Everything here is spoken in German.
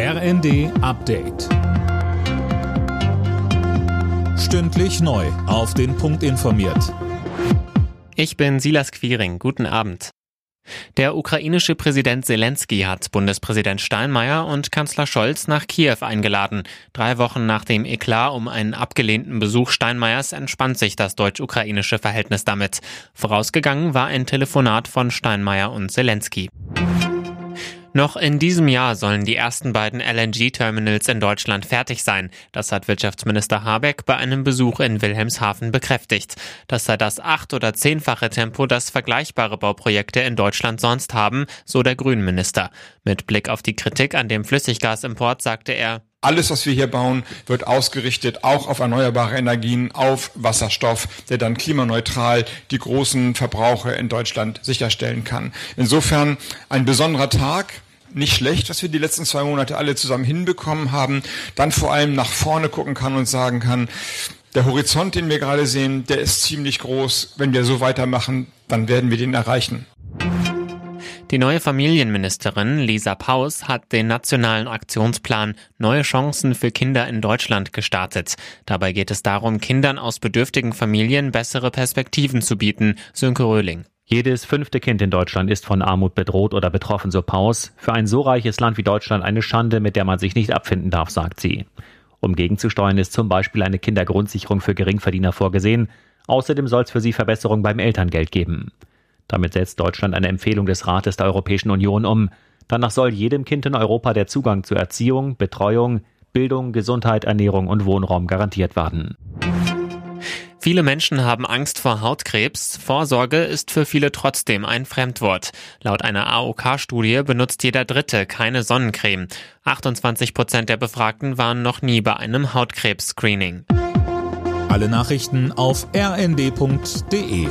RND Update. Stündlich neu. Auf den Punkt informiert. Ich bin Silas Quiring. Guten Abend. Der ukrainische Präsident Zelensky hat Bundespräsident Steinmeier und Kanzler Scholz nach Kiew eingeladen. Drei Wochen nach dem Eklat um einen abgelehnten Besuch Steinmeiers entspannt sich das deutsch-ukrainische Verhältnis damit. Vorausgegangen war ein Telefonat von Steinmeier und Zelensky. Noch in diesem Jahr sollen die ersten beiden LNG-Terminals in Deutschland fertig sein. Das hat Wirtschaftsminister Habeck bei einem Besuch in Wilhelmshaven bekräftigt. Das sei das acht- oder zehnfache Tempo, das vergleichbare Bauprojekte in Deutschland sonst haben, so der Grünenminister. Mit Blick auf die Kritik an dem Flüssiggasimport sagte er, alles, was wir hier bauen, wird ausgerichtet auch auf erneuerbare Energien, auf Wasserstoff, der dann klimaneutral die großen Verbraucher in Deutschland sicherstellen kann. Insofern ein besonderer Tag, nicht schlecht, was wir die letzten zwei Monate alle zusammen hinbekommen haben, dann vor allem nach vorne gucken kann und sagen kann, der Horizont, den wir gerade sehen, der ist ziemlich groß. Wenn wir so weitermachen, dann werden wir den erreichen. Die neue Familienministerin Lisa Paus hat den nationalen Aktionsplan Neue Chancen für Kinder in Deutschland gestartet. Dabei geht es darum, Kindern aus bedürftigen Familien bessere Perspektiven zu bieten. Sönke Röhling. Jedes fünfte Kind in Deutschland ist von Armut bedroht oder betroffen, so Paus. Für ein so reiches Land wie Deutschland eine Schande, mit der man sich nicht abfinden darf, sagt sie. Um gegenzusteuern ist zum Beispiel eine Kindergrundsicherung für Geringverdiener vorgesehen. Außerdem soll es für sie Verbesserungen beim Elterngeld geben. Damit setzt Deutschland eine Empfehlung des Rates der Europäischen Union um. Danach soll jedem Kind in Europa der Zugang zu Erziehung, Betreuung, Bildung, Gesundheit, Ernährung und Wohnraum garantiert werden. Viele Menschen haben Angst vor Hautkrebs. Vorsorge ist für viele trotzdem ein Fremdwort. Laut einer AOK-Studie benutzt jeder Dritte keine Sonnencreme. 28 Prozent der Befragten waren noch nie bei einem Hautkrebs-Screening. Alle Nachrichten auf rnd.de